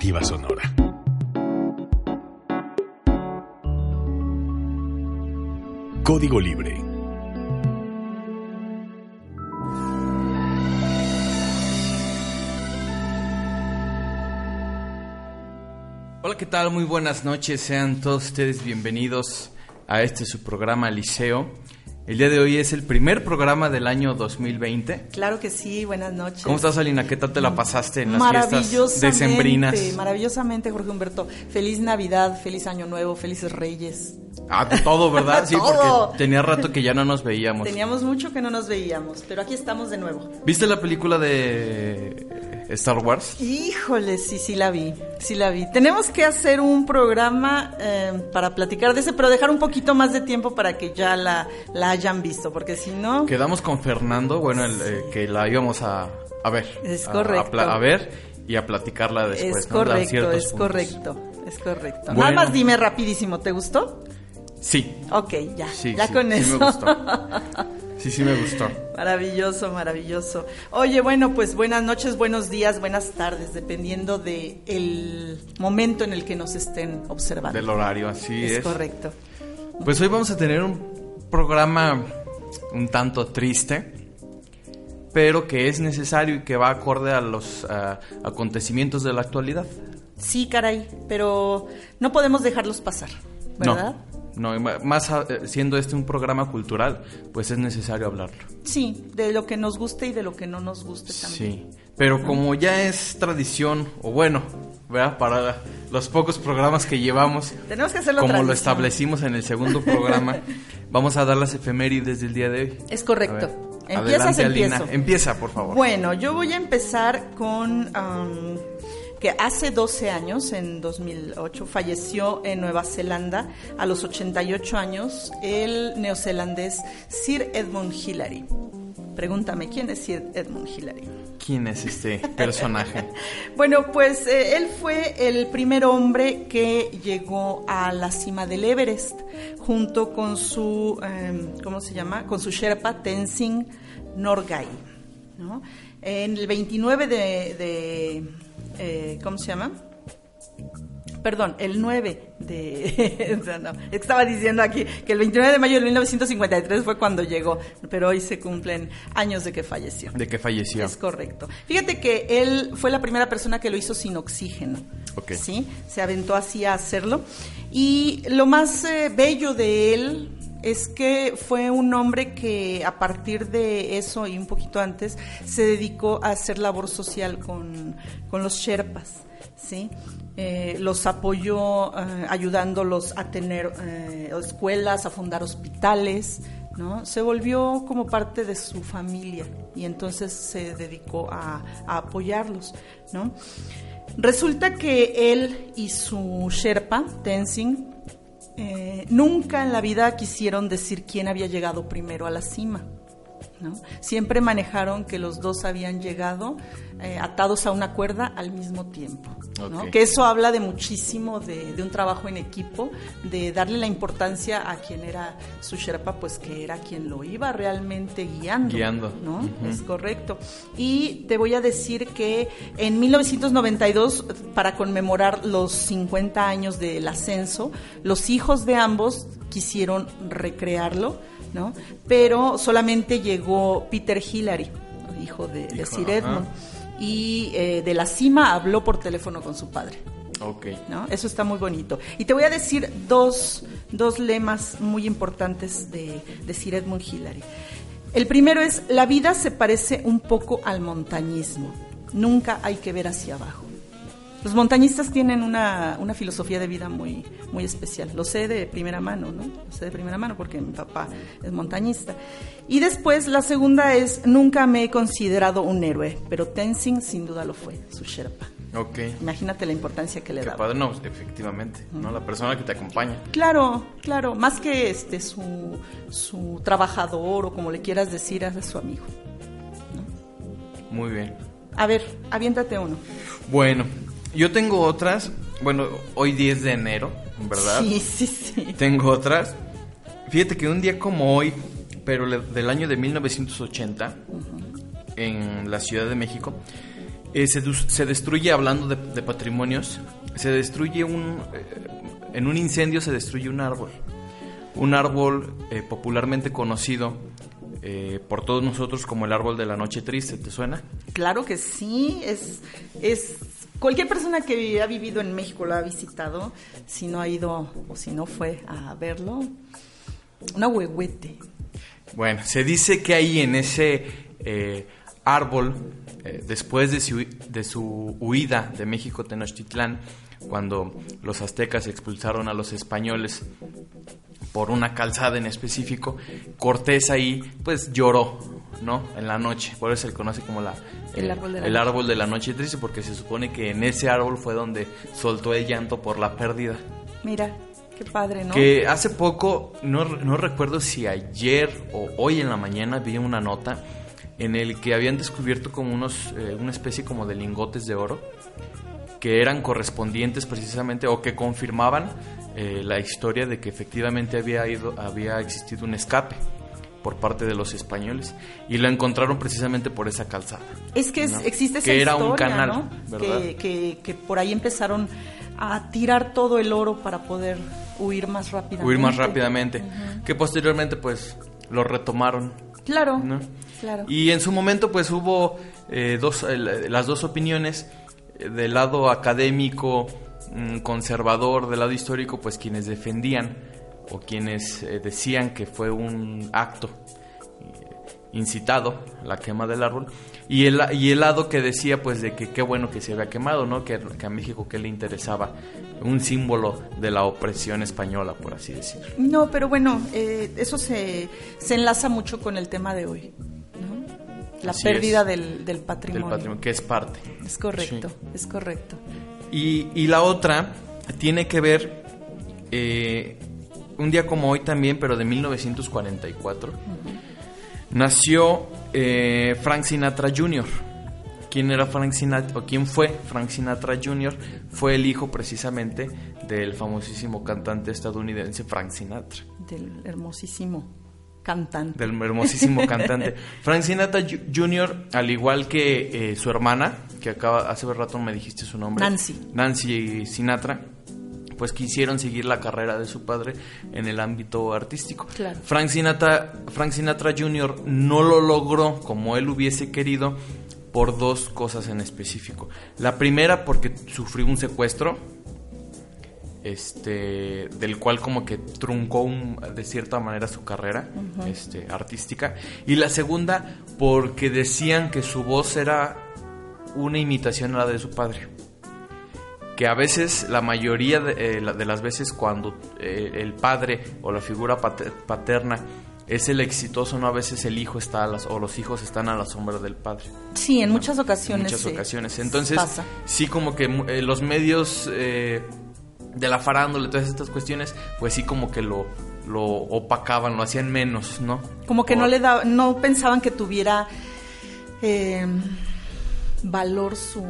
Sonora. Código Libre. Hola, ¿qué tal? Muy buenas noches. Sean todos ustedes bienvenidos a este su programa Liceo. El día de hoy es el primer programa del año 2020. Claro que sí, buenas noches. ¿Cómo estás, Alina? ¿Qué tal te la pasaste en las fiestas decembrinas? Maravillosamente, Jorge Humberto. Feliz Navidad, feliz Año Nuevo, felices Reyes. Ah, todo, ¿verdad? Sí, porque tenía rato que ya no nos veíamos. Teníamos mucho que no nos veíamos, pero aquí estamos de nuevo. ¿Viste la película de Star Wars? Híjole, sí, sí la vi, sí la vi. Tenemos que hacer un programa eh, para platicar de ese, pero dejar un poquito más de tiempo para que ya la, la hayan visto, porque si no... Quedamos con Fernando, bueno, el, eh, que la íbamos a, a ver. Es correcto. A, ver y a platicarla después. Es correcto, es correcto, es correcto. Nada más dime rapidísimo, ¿te gustó? Sí. Ok, ya. ya con eso. Sí, me gustó. Sí, sí me gustó. Maravilloso, maravilloso. Oye, bueno, pues buenas noches, buenos días, buenas tardes, dependiendo de el momento en el que nos estén observando. Del horario, así es. Es correcto. Pues hoy vamos a tener un programa un tanto triste, pero que es necesario y que va acorde a los acontecimientos de la actualidad. Sí, caray, pero no podemos dejarlos pasar, ¿verdad? No, más eh, siendo este un programa cultural, pues es necesario hablarlo. Sí, de lo que nos guste y de lo que no nos guste también. Sí, pero como ya es tradición, o bueno, ¿verdad? para los pocos programas que llevamos, tenemos que hacerlo como lo establecimos en el segundo programa, vamos a dar las efemérides del día de hoy. Es correcto. Empiezas, Alina. Empieza, por favor. Bueno, yo voy a empezar con que hace 12 años, en 2008, falleció en Nueva Zelanda a los 88 años el neozelandés Sir Edmund Hillary. Pregúntame, ¿quién es Sir Edmund Hillary? ¿Quién es este personaje? bueno, pues eh, él fue el primer hombre que llegó a la cima del Everest junto con su, em, ¿cómo se llama? Con su Sherpa Tenzing Norgay. En el 29 de eh, ¿cómo se llama? Perdón, el 9 de... estaba diciendo aquí que el 29 de mayo de 1953 fue cuando llegó, pero hoy se cumplen años de que falleció. De que falleció. Es correcto. Fíjate que él fue la primera persona que lo hizo sin oxígeno. Ok. Sí, se aventó así a hacerlo. Y lo más eh, bello de él es que fue un hombre que a partir de eso y un poquito antes se dedicó a hacer labor social con, los Sherpas, ¿sí? Eh, los apoyó eh, ayudándolos a tener eh, escuelas, a fundar hospitales, ¿no? Se volvió como parte de su familia y entonces se dedicó a, apoyarlos, ¿no? Resulta que él y su Sherpa, Tenzing, eh, nunca en la vida quisieron decir quién había llegado primero a la cima. Siempre manejaron que los dos habían llegado eh, atados a una cuerda al mismo tiempo. Que eso habla de muchísimo de, un trabajo en equipo, de darle la importancia a quien era su Sherpa, pues que era quien lo iba realmente guiando. Guiando. ¿no? Es correcto. Y te voy a decir que en 1992, para conmemorar los 50 años del ascenso, los hijos de ambos quisieron recrearlo ¿no? Pero solamente llegó Peter Hillary, hijo de, Sir Edmund, y eh, de la cima habló por teléfono con su padre. Okay. ¿no? Eso está muy bonito. Y te voy a decir dos, dos lemas muy importantes de, de Sir Edmund Hillary. El primero es, la vida se parece un poco al montañismo. Nunca hay que ver hacia abajo. Los montañistas tienen una, filosofía de vida muy, muy especial. Lo sé de primera mano, ¿no? Lo sé de primera mano porque mi papá es montañista. Y después, la segunda es, nunca me he considerado un héroe, pero Tenzing sin duda lo fue, su Sherpa. Ok. Imagínate la importancia que le da. Padre, no, efectivamente, ¿no? La persona que te acompaña. Claro, claro, más que este su, su trabajador o como le quieras decir, es su amigo. Muy bien. A ver, aviéntate uno. Bueno, yo tengo otras, bueno, hoy 10 de enero, ¿verdad? Sí, sí, sí. Tengo otras. Fíjate que un día como hoy, pero del año de 1980, en la Ciudad de México, eh, se, se destruye, hablando de, de patrimonios, se destruye un... eh, en un incendio se destruye un árbol. Un árbol eh, popularmente conocido eh, por todos nosotros como el árbol de la noche triste, ¿te suena? Claro que sí, es, es cualquier persona que ha vivido en México lo ha visitado, si no ha ido o si no fue a verlo, una huehuete. Bueno, se dice que ahí en ese eh, árbol, eh, después de su, de su huida de México Tenochtitlán, cuando los aztecas expulsaron a los españoles por una calzada en específico, Cortés ahí pues lloró, ¿no? En la noche, por eso se le conoce como la, El árbol de la el noche. árbol de la noche triste, porque se supone que en ese árbol fue donde soltó el llanto por la pérdida. Mira, qué padre, ¿no? Que hace poco, no, no recuerdo si ayer o hoy en la mañana vi una nota en el que habían descubierto como unos, eh, una especie como de lingotes de oro que eran correspondientes precisamente o que confirmaban eh, la historia de que efectivamente había ido, había existido un escape por parte de los españoles y lo encontraron precisamente por esa calzada. Es que existe esa Que era un canal, ¿no? ¿verdad? Que, que- que por ahí empezaron a tirar todo el oro para poder huir más rápidamente. Huir más rápidamente, que posteriormente pues lo retomaron Claro, ¿no? claro. Y en su momento pues hubo eh, dos, eh, las dos opiniones eh, del lado académico, mm, conservador, del lado histórico, pues quienes defendían o quienes eh, decían que fue un acto eh, incitado, la quema del árbol, y el, y el lado que decía pues de que qué bueno que se había quemado, ¿no? Que, que a México qué le interesaba, un símbolo de la opresión española, por así decirlo. No, pero bueno, eh, eso se, se enlaza mucho con el tema de hoy, ¿no? La Así pérdida del, del Del patrimonio. patrimonio, que es parte. Es correcto, Sí. es correcto. Y, y la otra tiene que ver eh, un día como hoy también, pero de 1944. Nació eh, Frank Sinatra Jr. ¿Quién era Frank Sinatra? ¿O quién fue Frank Sinatra Jr.? Fue el hijo precisamente del famosísimo cantante estadounidense Frank Sinatra. Del hermosísimo cantante. Del hermosísimo cantante. Frank Sinatra Jr., al igual que eh, su hermana, que acaba, hace rato me dijiste su nombre. Nancy. Nancy Sinatra, pues quisieron seguir la carrera de su padre en el ámbito artístico. Claro. Frank Sinatra, Frank Sinatra Jr. no lo logró como él hubiese querido por dos cosas en específico. La primera porque sufrió un secuestro, este, del cual como que truncó un- de cierta manera su carrera este, artística. Y la segunda porque decían que su voz era una imitación a la de su padre que a veces, la mayoría de, eh, de las veces cuando eh, el padre o la figura pater- paterna es el exitoso, no a veces el hijo está a las, o los hijos están a la sombra del padre. Sí, en muchas En ocasiones. muchas se- ocasiones. Entonces, pasa. sí como que eh, los medios eh, de la farándula y todas estas cuestiones, pues sí como que lo, lo opacaban, lo hacían menos, ¿no? Como que no le da, no pensaban que tuviera eh, valor su,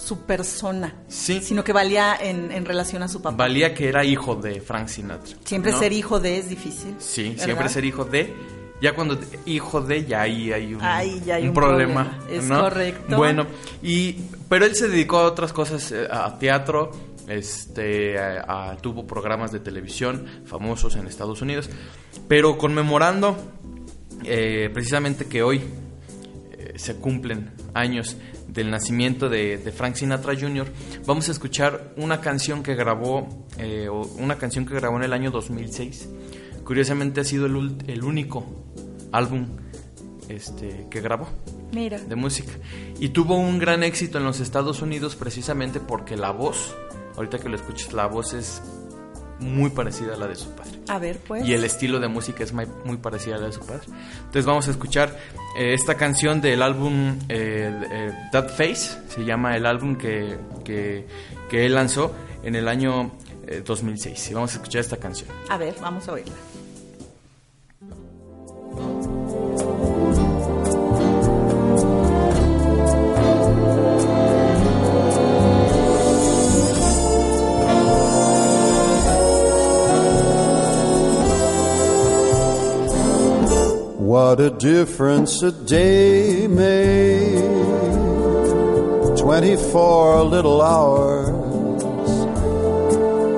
su persona, Sí. sino que valía en, en relación a su papá. Valía que era hijo de Frank Sinatra. Siempre ¿no? ser hijo de es difícil. Sí, ¿verdad? siempre ser hijo de. Ya cuando hijo de, ya ahí hay un, Ahí ya hay un problema. problema. Es ¿no? correcto. Bueno, y pero él se dedicó a otras cosas, eh, a teatro, este, a- a- tuvo programas de televisión famosos en Estados Unidos, pero conmemorando eh, precisamente que hoy eh, se cumplen años del nacimiento de, de Frank Sinatra Jr., vamos a escuchar una canción que grabó, eh, una canción que grabó en el año 2006. Curiosamente ha sido el, el único álbum este, que grabó Mira. de música. Y tuvo un gran éxito en los Estados Unidos precisamente porque la voz, ahorita que lo escuches, la voz es muy parecida a la de su padre. A ver, pues. Y el estilo de música es muy, parecida a la de su padre. Entonces vamos a escuchar eh, esta canción del álbum eh, eh, That Face, se llama el álbum que, que, que él lanzó en el año eh, 2006. Y vamos a escuchar esta canción. A ver, vamos a oírla. What a difference a day made 24 little hours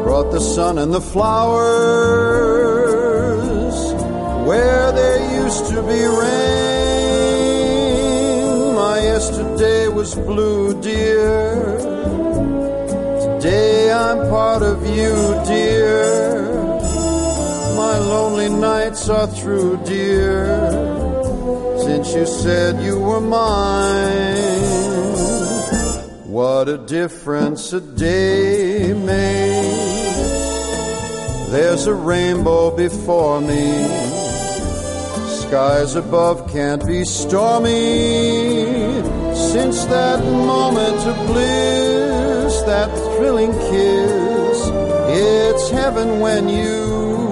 brought the sun and the flowers where there used to be rain. My yesterday was blue, dear. Today I'm part of you, dear. My lonely nights are through, dear. Since you said you were mine. What a difference a day makes. There's a rainbow before me. Skies above can't be stormy. Since that moment of bliss, that thrilling kiss, it's heaven when you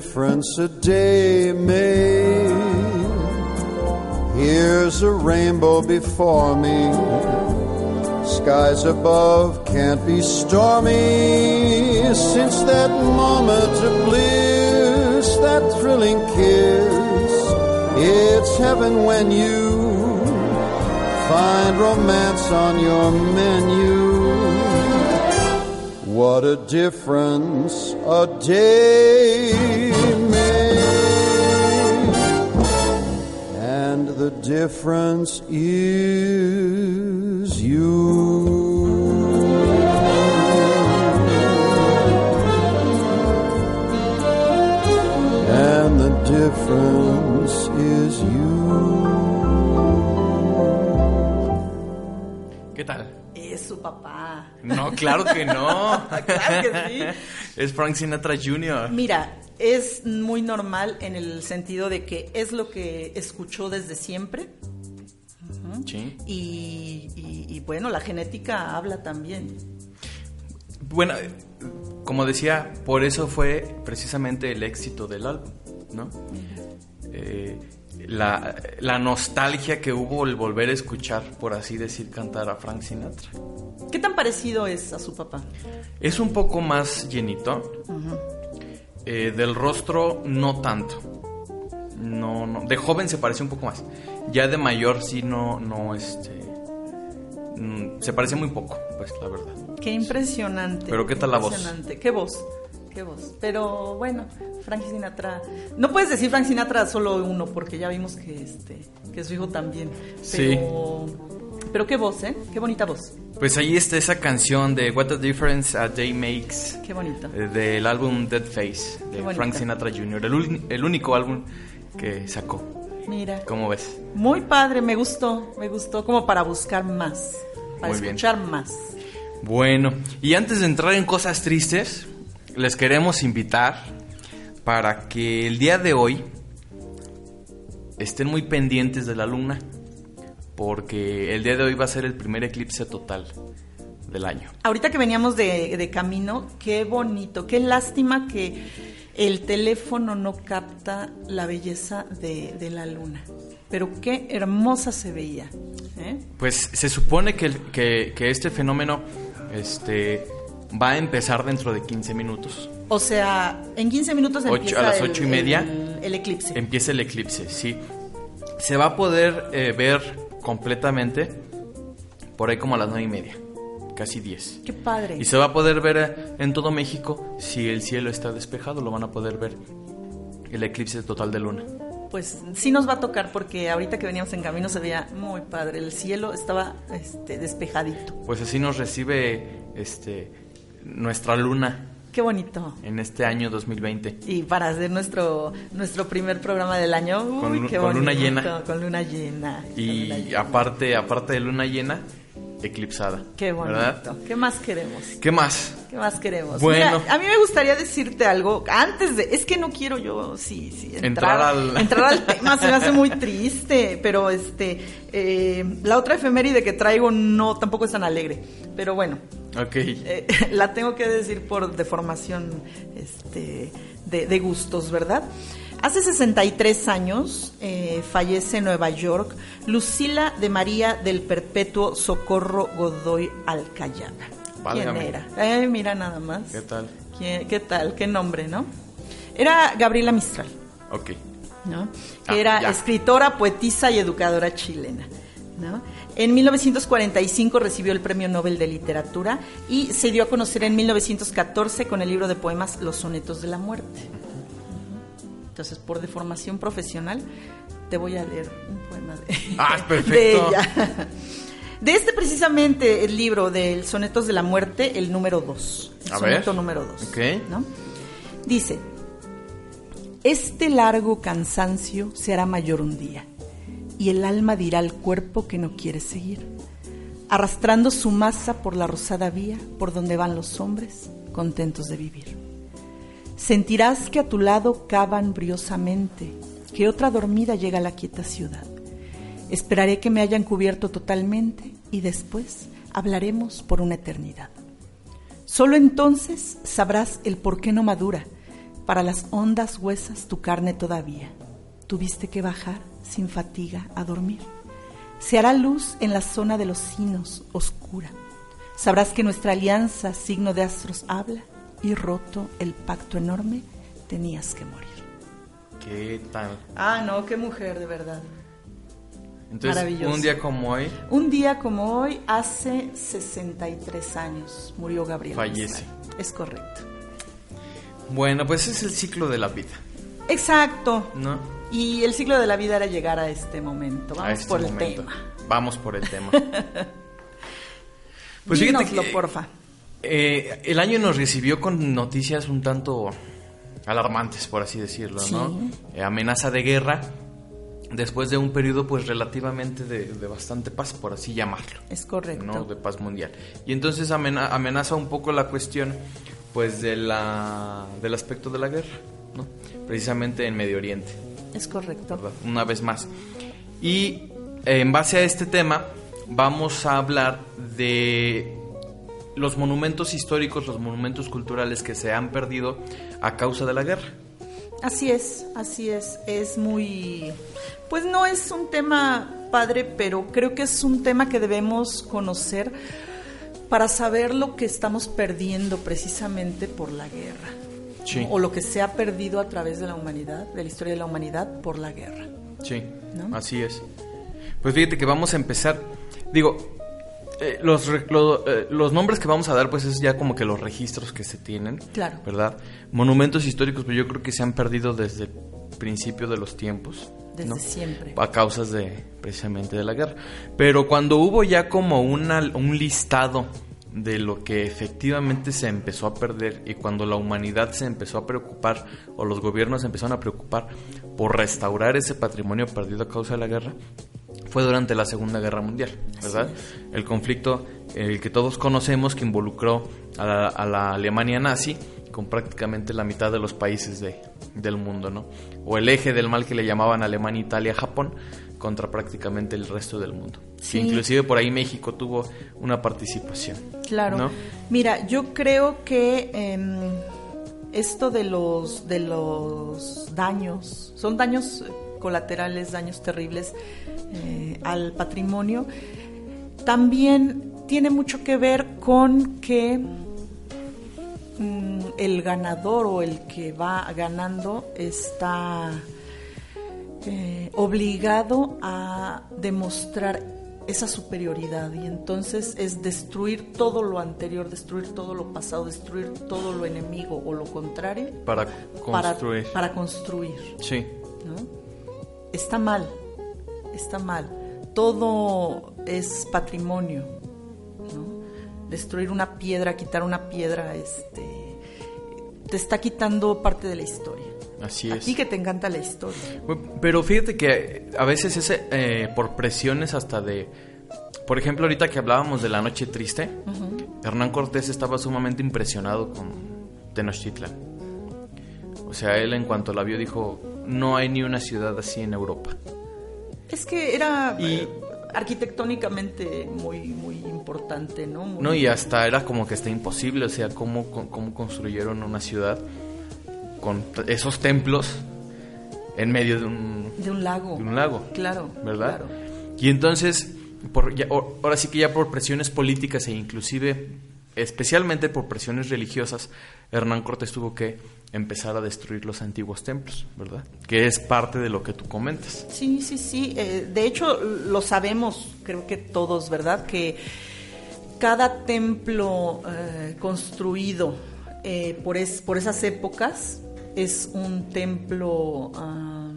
Difference a day made. Here's a rainbow before me. Skies above can't be stormy. Since that moment of bliss, that thrilling kiss, it's heaven when you find romance on your menu. What a difference a day. And the difference is you. And the difference ¿Qué tal? Es su papá. No, claro que no. Claro que sí. Es Frank Sinatra Jr. Mira, es muy normal en el sentido de que es lo que escuchó desde siempre. Sí. Y, y- y bueno, la genética habla también. Bueno, como decía, por eso fue precisamente el éxito del álbum, ¿no? Eh, la, la nostalgia que hubo el volver a escuchar, por así decir, cantar a Frank Sinatra. ¿Qué tan parecido es a su papá? Es un poco más llenito. Eh, del rostro, no tanto. No, no. De joven se parece un poco más. Ya de mayor, sí, no, no, este. mm, Se parece muy poco, pues, la verdad. Qué impresionante. Pero ¿qué tal la voz? Qué voz. Qué voz. Pero bueno, Frank Sinatra. No puedes decir Frank Sinatra solo uno, porque ya vimos que este, que su hijo también. Pero, pero qué voz, ¿eh? Qué bonita voz. Pues ahí está esa canción de What a Difference a Day Makes. Qué bonito. eh, Del álbum Dead Face de. Frank Sinatra Jr., el, el único álbum que sacó. Mira. ¿Cómo ves? Muy padre, me gustó, me gustó como para buscar más, para Muy bien. escuchar más. Bueno, y antes de entrar en cosas tristes, les queremos invitar para que el día de hoy estén muy pendientes de la luna, porque el día de hoy va a ser el primer eclipse total del año. Ahorita que veníamos de, de camino, qué bonito, qué lástima que el teléfono no capta la belleza de, de la luna. Pero qué hermosa se veía. ¿eh? Pues se supone que- que este fenómeno este, va a empezar dentro de 15 minutos. O sea, en 15 minutos Ocho- empieza a las ocho y media. el, el eclipse. Empieza el eclipse, sí. Se va a poder eh, ver completamente por ahí como a las 9 y media, casi 10. Qué padre. Y se va a poder ver eh, en todo México si el cielo está despejado, lo van a poder ver el eclipse total de luna. Pues sí nos va a tocar porque ahorita que veníamos en camino se veía muy padre. El cielo estaba este, despejadito. Pues así nos recibe este nuestra luna qué bonito. En este año 2020. Y para hacer nuestro nuestro primer programa del año, uy, Con qué con luna bonito, llena. Con luna llena. con luna Y llena. aparte, aparte de luna llena, eclipsada. Qué bonito. ¿Verdad? ¿Qué más queremos? ¿Qué más? ¿Qué más queremos? Bueno. Mira, a mí me gustaría decirte algo antes de. Es que no quiero yo, sí, sí, entrar, Entrar al- entrar al tema, se me hace muy triste. Pero este. eh, la otra efeméride que traigo no tampoco es tan alegre. Pero bueno, Ok. eh, la tengo que decir por deformación este, de, de gustos, ¿verdad? Hace 63 años eh, fallece en Nueva York Lucila de María del Perpetuo Socorro Godoy Alcayana. Válgame. ¿Quién era? Eh, mira nada más. ¿Qué tal? ¿Quién- ¿Qué tal? ¿Qué nombre, no? Era Gabriela Mistral. Ok. ¿no? Ah, que era ya. escritora, poetisa y educadora chilena. ¿no? En 1945 recibió el Premio Nobel de Literatura y se dio a conocer en 1914 con el libro de poemas Los Sonetos de la Muerte. Entonces, por deformación profesional, te voy a leer un poema de, Ah, perfecto. de ella. De este precisamente el libro del Sonetos de la Muerte, el número 2. El A ver. soneto número 2. Ok. ¿no? Dice, este largo cansancio se hará mayor un día, y el alma dirá al cuerpo que no quiere seguir, arrastrando su masa por la rosada vía por donde van los hombres, contentos de vivir. Sentirás que a tu lado cavan briosamente, que otra dormida llega a la quieta ciudad. Esperaré que me hayan cubierto totalmente y después hablaremos por una eternidad. Solo entonces sabrás el por qué no madura, para las hondas huesas tu carne todavía. Tuviste que bajar sin fatiga a dormir. Se hará luz en la zona de los sinos, oscura. Sabrás que nuestra alianza, signo de astros, habla y roto el pacto enorme, tenías que morir. ¿Qué tal? Ah, no, qué mujer, de verdad. Entonces, Maravilloso. un día como hoy, Un día como hoy, hace 63 años, murió Gabriela. Fallece. Mistral. Es correcto. bueno, pues es el ciclo de la vida, Exacto. ¿no? Y el ciclo de la vida era llegar a este momento. Vamos este por el tema. Vamos por el tema. pues fíjate Dínoslo, que, porfa. Eh, el año nos recibió con noticias un tanto alarmantes, por así decirlo, ¿no? Eh, amenaza de guerra después de un periodo pues relativamente de, de bastante paz, por así llamarlo. Es correcto. ¿no? de paz mundial. Y entonces amena- amenaza un poco la cuestión pues de la del aspecto de la guerra, ¿no? Precisamente en Medio Oriente, Es correcto. ¿verdad? Una vez más. Y en base a este tema vamos a hablar de los monumentos históricos, los monumentos culturales que se han perdido a causa de la guerra. Así es, así es. Es muy. Pues no es un tema padre, pero creo que es un tema que debemos conocer para saber lo que estamos perdiendo precisamente por la guerra. Sí. O lo que se ha perdido a través de la humanidad, de la historia de la humanidad por la guerra. Sí, ¿No? así es. Pues fíjate que vamos a empezar. Digo, eh, los, lo- eh, los nombres que vamos a dar, pues es ya como que los registros que se tienen. Claro. ¿Verdad? Monumentos históricos, pues yo creo que se han perdido desde el principio de los tiempos. Desde ¿no? siempre. A causas de, precisamente de la guerra. Pero cuando hubo ya como una, un listado de lo que efectivamente se empezó a perder y cuando la humanidad se empezó a preocupar o los gobiernos se empezaron a preocupar por restaurar ese patrimonio perdido a causa de la guerra, fue durante la Segunda Guerra Mundial, ¿verdad? El conflicto, el que todos conocemos, que involucró a la, a la Alemania nazi con prácticamente la mitad de los países de, del mundo, ¿no? O el eje del mal que le llamaban Alemania, Italia, Japón, contra prácticamente el resto del mundo. Sí. Inclusive por ahí México tuvo una participación. Claro. ¿no? Mira, yo creo que em, esto de los de los daños son daños colaterales, daños terribles eh, al patrimonio. También tiene mucho que ver con que mm, el ganador o el que va ganando está eh, obligado a demostrar esa superioridad y entonces es destruir todo lo anterior, destruir todo lo pasado, destruir todo lo enemigo o lo contrario Para para, construir. para construir. Sí, ¿no? Está mal, está mal. Todo es patrimonio, ¿no? Destruir una piedra, quitar una piedra, este, te está quitando parte de la historia. Así es. ti que te encanta la historia. Pero fíjate que a veces es eh, por presiones hasta de... Por ejemplo, ahorita que hablábamos de la noche triste, Hernán Cortés estaba sumamente impresionado con Tenochtitlan. O sea, él en cuanto la vio dijo, no hay ni una ciudad así en Europa. Es que era Y- eh, arquitectónicamente muy, muy importante, ¿no? Muy- No, y hasta era como que está imposible, o sea, cómo, cómo- construyeron una ciudad con esos templos en medio de un, De un lago. de un lago. Claro. ¿verdad? claro. Y entonces, por, ya- ahora sí que ya por presiones políticas e inclusive, especialmente por presiones religiosas, Hernán Cortés tuvo que empezar a destruir los antiguos templos, ¿verdad? Que es parte de lo que tú comentas. Sí, sí, sí. Eh, de hecho, lo sabemos, creo que todos, ¿verdad? Que cada templo eh, construido eh, por, es- por esas épocas es un templo ah,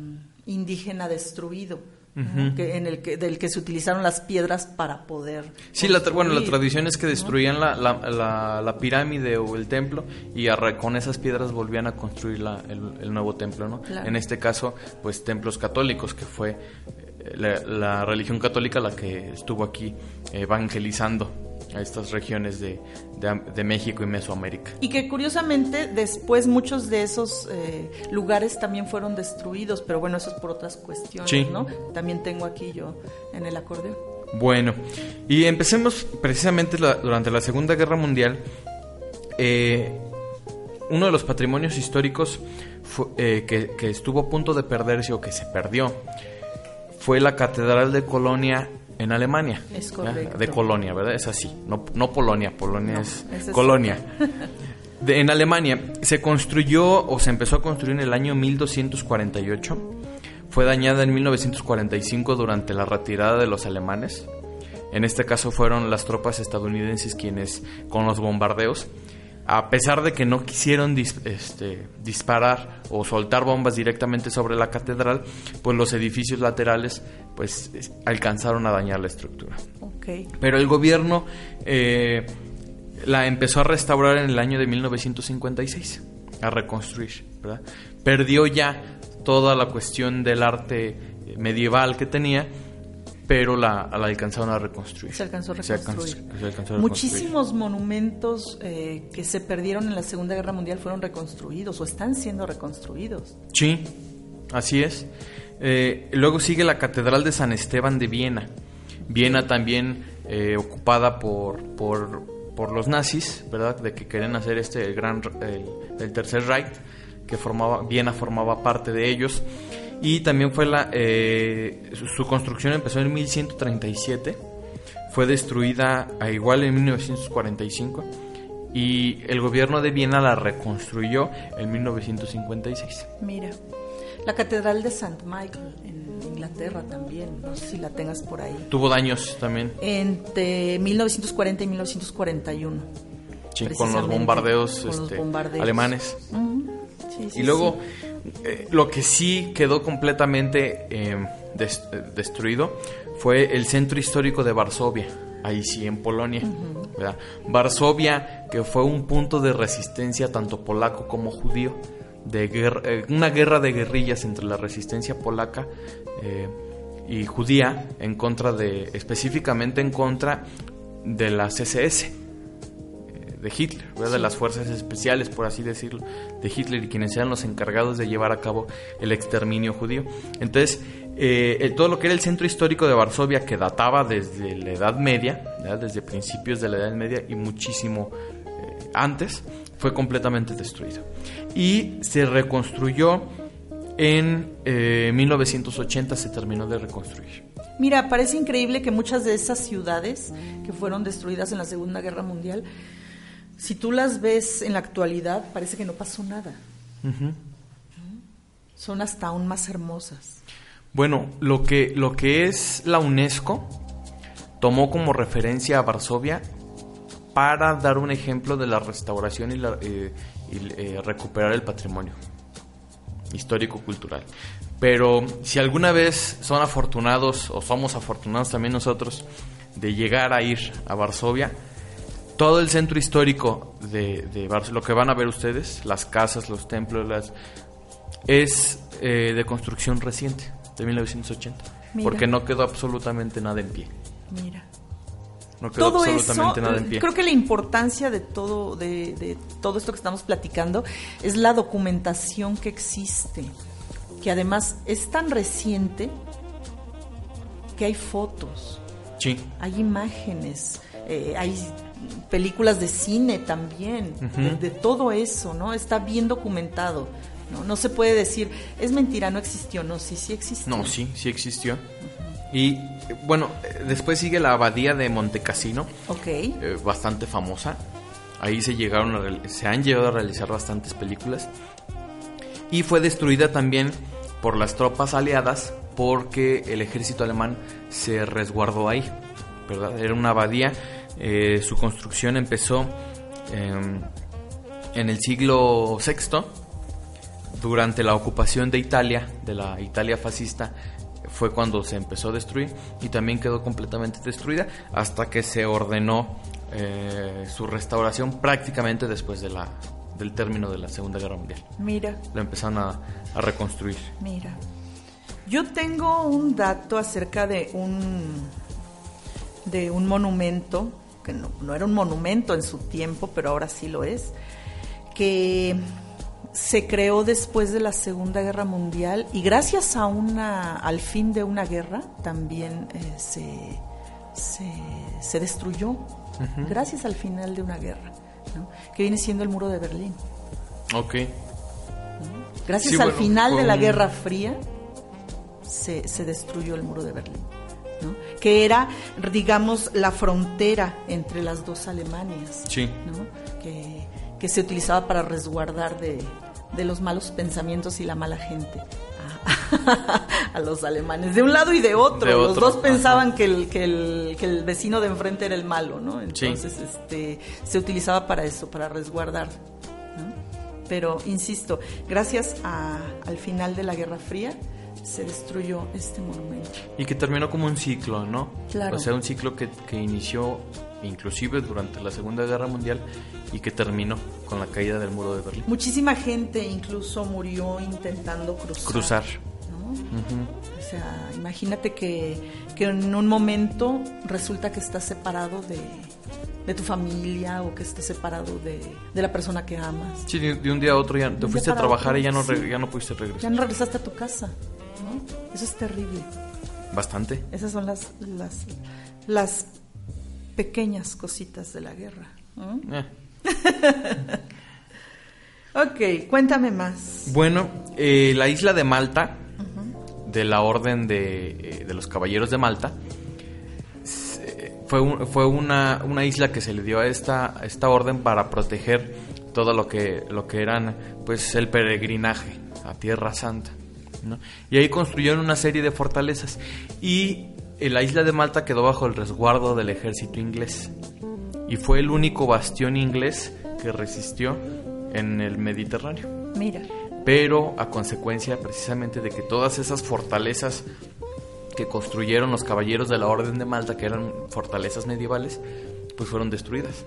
indígena destruido. En el que, del que se utilizaron las piedras para poder. Sí, la, tra- bueno, la tradición es que destruían la, la- la- la pirámide o el templo y con esas piedras volvían a construir la- el, el nuevo templo, ¿no? Claro. En este caso, pues templos católicos, que fue eh, la, la religión católica la que estuvo aquí evangelizando a estas regiones de, de- de México y Mesoamérica. Y que curiosamente después muchos de esos eh, lugares también fueron destruidos, pero bueno, eso es por otras cuestiones, Sí. ¿no? También tengo aquí yo en el acordeón. Bueno, y empecemos precisamente la- durante la Segunda Guerra Mundial. eh, uno de los patrimonios históricos eh, que, que estuvo a punto de perderse o que se perdió fue la Catedral de Colonia en Alemania. Es correcto. De Colonia, ¿verdad? Es así, no, no Polonia, Polonia No, es Colonia. De- en Alemania se construyó o se empezó a construir en el año 1248. Fue dañada en 1945 durante la retirada de los alemanes. En este caso fueron las tropas estadounidenses quienes, con los bombardeos, a pesar de que no quisieron dis- este, disparar o soltar bombas directamente sobre la catedral, pues los edificios laterales pues es- alcanzaron a dañar la estructura. Ok. Pero el gobierno eh, la empezó a restaurar en el año de 1956, a reconstruir, ¿verdad? Perdió ya toda la cuestión del arte medieval que tenía, pero la, la alcanzaron a reconstruir. Se alcanzó a Se reconstruir. alcanzó- se alcanzó a reconstruir. Muchísimos monumentos eh, que se perdieron en la Segunda Guerra Mundial fueron reconstruidos o están siendo reconstruidos. Sí, así es. Eh, luego sigue la Catedral de San Esteban de Viena. Viena también eh, ocupada por, por, por los nazis, ¿verdad? De que querían hacer este, el gran, el, el tercer Reich, que formaba, Viena formaba parte de ellos. Y también fue la, eh, su, construcción empezó en 1137, fue destruida a igual en 1945 y el gobierno de Viena la reconstruyó en 1956. Mira, la Catedral de St. Michael en Inglaterra también, no sé si la tengas por ahí. Tuvo daños también, Entre 1940 y 1941. sí, con los bombardeos, con los este, bombardeos. alemanes. Ujú, sí, sí, y luego, sí. eh, lo que sí quedó completamente eh, des- eh, destruido fue el centro histórico de Varsovia, ahí sí, en Polonia. Varsovia, que fue un punto de resistencia tanto polaco como judío, de guerra- eh, una guerra de guerrillas entre la resistencia polaca eh, y judía en contra de, específicamente en contra de las SS de Hitler, ¿verdad? de las fuerzas especiales, por así decirlo, de Hitler y quienes eran los encargados de llevar a cabo el exterminio judío. Entonces, eh, el- todo lo que era el centro histórico de Varsovia, que databa desde la Edad Media, ¿verdad? desde principios de la Edad Media y muchísimo eh, antes, fue completamente destruido. Y se reconstruyó en eh, 1980, se terminó de reconstruir. Mira, parece increíble que muchas de esas ciudades que fueron destruidas en la Segunda Guerra Mundial, si tú las ves en la actualidad, parece que no pasó nada. Son hasta aún más hermosas. Bueno, lo que, lo que es la UNESCO tomó como referencia a Varsovia para dar un ejemplo de la restauración y, la- eh, y, eh, recuperar el patrimonio histórico-cultural. Pero si alguna vez son afortunados, o somos afortunados también nosotros, de llegar a ir a Varsovia, todo el centro histórico de, de Barcelona, lo que van a ver ustedes, las casas, los templos, las es eh, de construcción reciente, de 1980. Mira. Porque no quedó absolutamente nada en pie. Mira. No quedó todo eso, absolutamente nada en pie. creo que la importancia de todo, de, de todo esto que estamos platicando es la documentación que existe, que además es tan reciente que hay fotos, Sí. hay imágenes, eh, hay películas de cine también, de, de todo eso, ¿no? Está bien documentado. ¿no? no se puede decir, es mentira, no existió, no, sí, sí existió. No, sí, sí existió. Y bueno, después sigue la abadía de Montecassino, Ok, eh, bastante famosa. Ahí se llegaron a se han llegado a realizar bastantes películas. Y fue destruida también por las tropas aliadas porque el ejército alemán se resguardó ahí. ¿verdad? Era una abadía. Eh, su construcción empezó em, en el siglo VI durante la ocupación de Italia, de la Italia fascista, fue cuando se empezó a destruir y también quedó completamente destruida hasta que se ordenó eh, su restauración prácticamente después de la, del término de la Segunda Guerra Mundial. mira. Lo empezaron a, a reconstruir. Mira, yo tengo un dato acerca de un de un monumento que no, no era un monumento en su tiempo, pero ahora sí lo es, que se creó después de la Segunda Guerra Mundial y gracias a una al fin de una guerra también eh, se, se se destruyó gracias al final de una guerra, ¿no? que viene siendo el muro de Berlín. Ok. Gracias Sí, al bueno, final de la Guerra Fría se, se destruyó el muro de Berlín. Que era, digamos, la frontera entre las dos Alemanias, Sí. ¿no? que, que se utilizaba para resguardar de, de los malos pensamientos y la mala gente a, a los alemanes, de un lado y de otro. De los otro, dos pensaban que el, que, el, que el vecino de enfrente era el malo, ¿no? Sí. Entonces este, se utilizaba para eso, para resguardar. Pero, insisto, gracias a- al final de la Guerra Fría se destruyó este monumento. Y que terminó como un ciclo, ¿no? Claro. O sea, un ciclo que, que inició inclusive durante la Segunda Guerra Mundial y que terminó con la caída del muro de Berlín. Muchísima gente incluso murió intentando cruzar. Cruzar. ¿no? O sea, imagínate que, que en un momento resulta que estás separado de, de tu familia o que estás separado de, de la persona que amas. Sí, de, un día a otro ya te fuiste a trabajar y ya no, sí. ya no pudiste Ya regresar. no regresaste a tu casa. ¿No? Eso es terrible. Bastante. Esas son las, las, las pequeñas cositas de la guerra. ¿no? Eh. Ok, cuéntame más. Bueno, eh, la isla de Malta, de la Orden de, eh, de los Caballeros de Malta, fue, un- fue una, una isla que se le dio a esta, a esta orden para proteger todo lo que, lo que eran pues el peregrinaje a Tierra Santa. ¿No? Y ahí construyeron una serie de fortalezas. Y eh, la isla de Malta quedó bajo el resguardo del ejército inglés. Y fue el único bastión inglés que resistió en el Mediterráneo Mira, pero a consecuencia precisamente de que todas esas fortalezas que construyeron los caballeros de la Orden de Malta, que eran fortalezas medievales, pues fueron destruidas.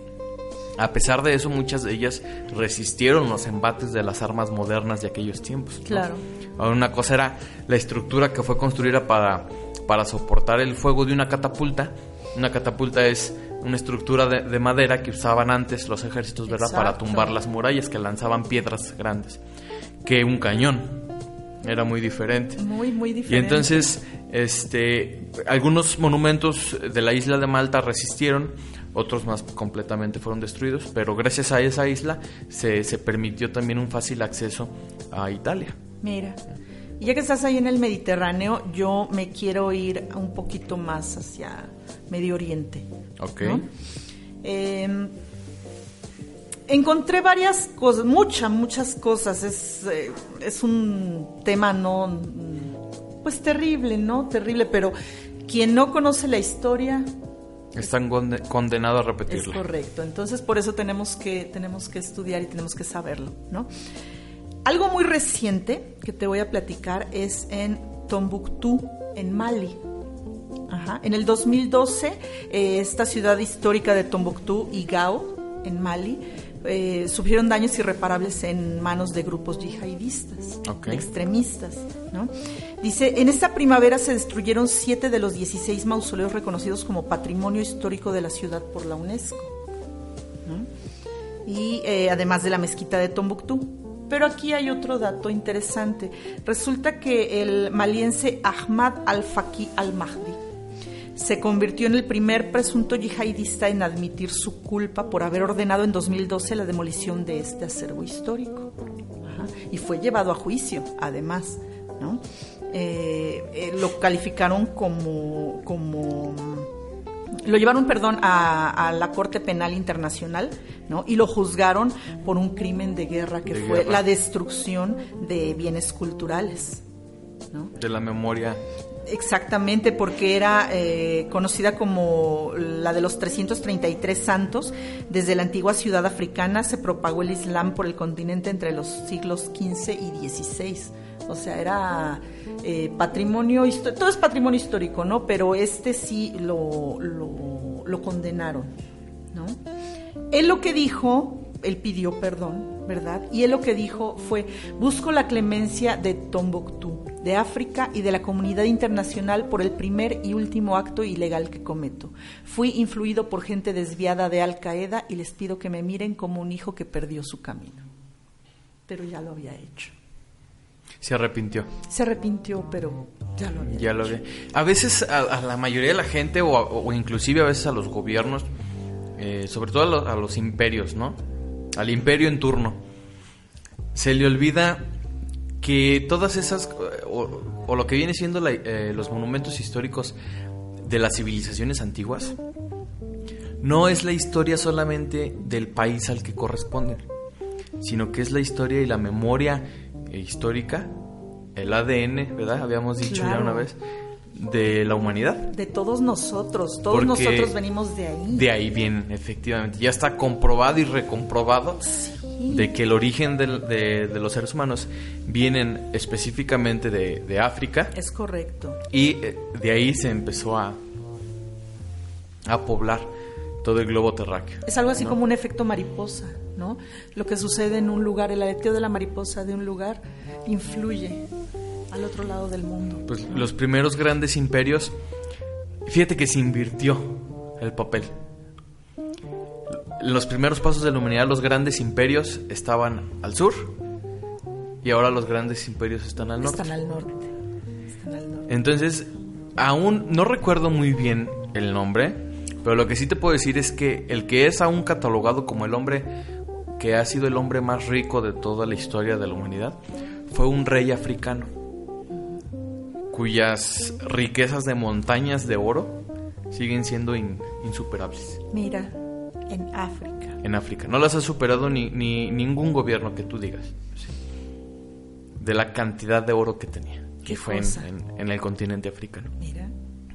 A pesar de eso, muchas de ellas resistieron los embates de las armas modernas de aquellos tiempos. ¿no? Claro. Una cosa era la estructura que fue construida para, para soportar el fuego de una catapulta. Una catapulta es una estructura de, de madera que usaban antes los ejércitos, ¿verdad? Para tumbar las murallas, que lanzaban piedras grandes. Que un cañón. Era muy diferente. muy, muy Y diferente. entonces, este, algunos monumentos de la isla de Malta resistieron, otros más completamente fueron destruidos, pero gracias a esa isla se, se permitió también un fácil acceso a Italia. Mira, y ya que estás ahí en el Mediterráneo, yo me quiero ir un poquito más hacia Medio Oriente. Ok. ¿no? Eh, encontré varias cosas, muchas, muchas cosas. Es, eh, es un tema no, pues terrible, ¿no? Terrible, pero quien no conoce la historia Están conde- condenados a es repetirla. correcto. Entonces, por eso tenemos que, tenemos que estudiar y tenemos que saberlo, ¿no? Algo muy reciente que te voy a platicar es en Tombuctú, en Mali. En el 2012, eh, esta ciudad histórica de Tombuctú y Gao, en Mali, eh, sufrieron daños irreparables en manos de grupos yihadistas, extremistas. ¿no? Dice, en esta primavera se destruyeron siete de los 16 mausoleos reconocidos como patrimonio histórico de la ciudad por la UNESCO. ¿no? Y eh, además de la mezquita de Tombuctú. Pero aquí hay otro dato interesante. Resulta que el maliense Ahmad al-Faqih al-Mahdi se convirtió en el primer presunto yihadista en admitir su culpa por haber ordenado en 2012 la demolición de este acervo histórico. Ajá. Y fue llevado a juicio, además. ¿no? Eh, eh, lo calificaron como, como lo llevaron, perdón, a, a la Corte Penal Internacional, ¿no? Y lo juzgaron por un crimen de guerra que De fue guerra. la destrucción de bienes culturales, ¿no? De la memoria. Exactamente, porque era eh, conocida como la de los 333 santos. Desde la antigua ciudad africana se propagó el Islam por el continente entre los siglos XV y XVI. O sea, era eh, patrimonio, todo es patrimonio histórico, ¿no? Pero este sí lo, lo, lo condenaron, ¿no? Él lo que dijo, él pidió perdón, ¿verdad? Y él lo que dijo fue, busco la clemencia de Tombuctú, de África y de la comunidad internacional por el primer y último acto ilegal que cometo. Fui influido por gente desviada de Al Qaeda y les pido que me miren como un hijo que perdió su camino. Pero ya lo había hecho. Se arrepintió. Se arrepintió, pero ya lo había Ya hecho. lo ve. A veces a, a la mayoría de la gente o, a- o inclusive a veces a los gobiernos, eh, sobre todo a, lo- a los imperios, ¿no? Al imperio en turno, se le olvida que todas esas, o, o lo que viene siendo la- eh, los monumentos históricos de las civilizaciones antiguas, no es la historia solamente del país al que corresponden, sino que es la historia y la memoria eh, histórica, el ADN, ¿verdad? Habíamos dicho ya una vez, de la humanidad. De todos nosotros, todos Porque nosotros venimos de ahí. De ahí vienen, efectivamente. Ya está comprobado y recomprobado de que el origen de, de los seres humanos vienen específicamente de, de África Es correcto. y eh, de ahí se empezó a, a poblar todo el globo terráqueo. Es algo así ¿no? como un efecto mariposa, ¿no? Lo que sucede en un lugar, el aleteo de la mariposa de un lugar influye al otro lado del mundo. Pues los primeros grandes imperios, fíjate que se invirtió el papel. Los primeros pasos de la humanidad, los grandes imperios estaban al sur y ahora los grandes imperios están al norte. Están al norte. Están al norte. Entonces, aún no recuerdo muy bien el nombre, pero lo que sí te puedo decir es que el que es aún catalogado como el hombre que ha sido el hombre más rico de toda la historia de la humanidad fue un rey africano cuyas riquezas de montañas de oro siguen siendo in- insuperables Mira, en África. en África. No las ha superado ni, ni ningún gobierno que tú digas. sí. De la cantidad de oro que tenía. Que fue en, cosa. en- en el continente africano. Mira.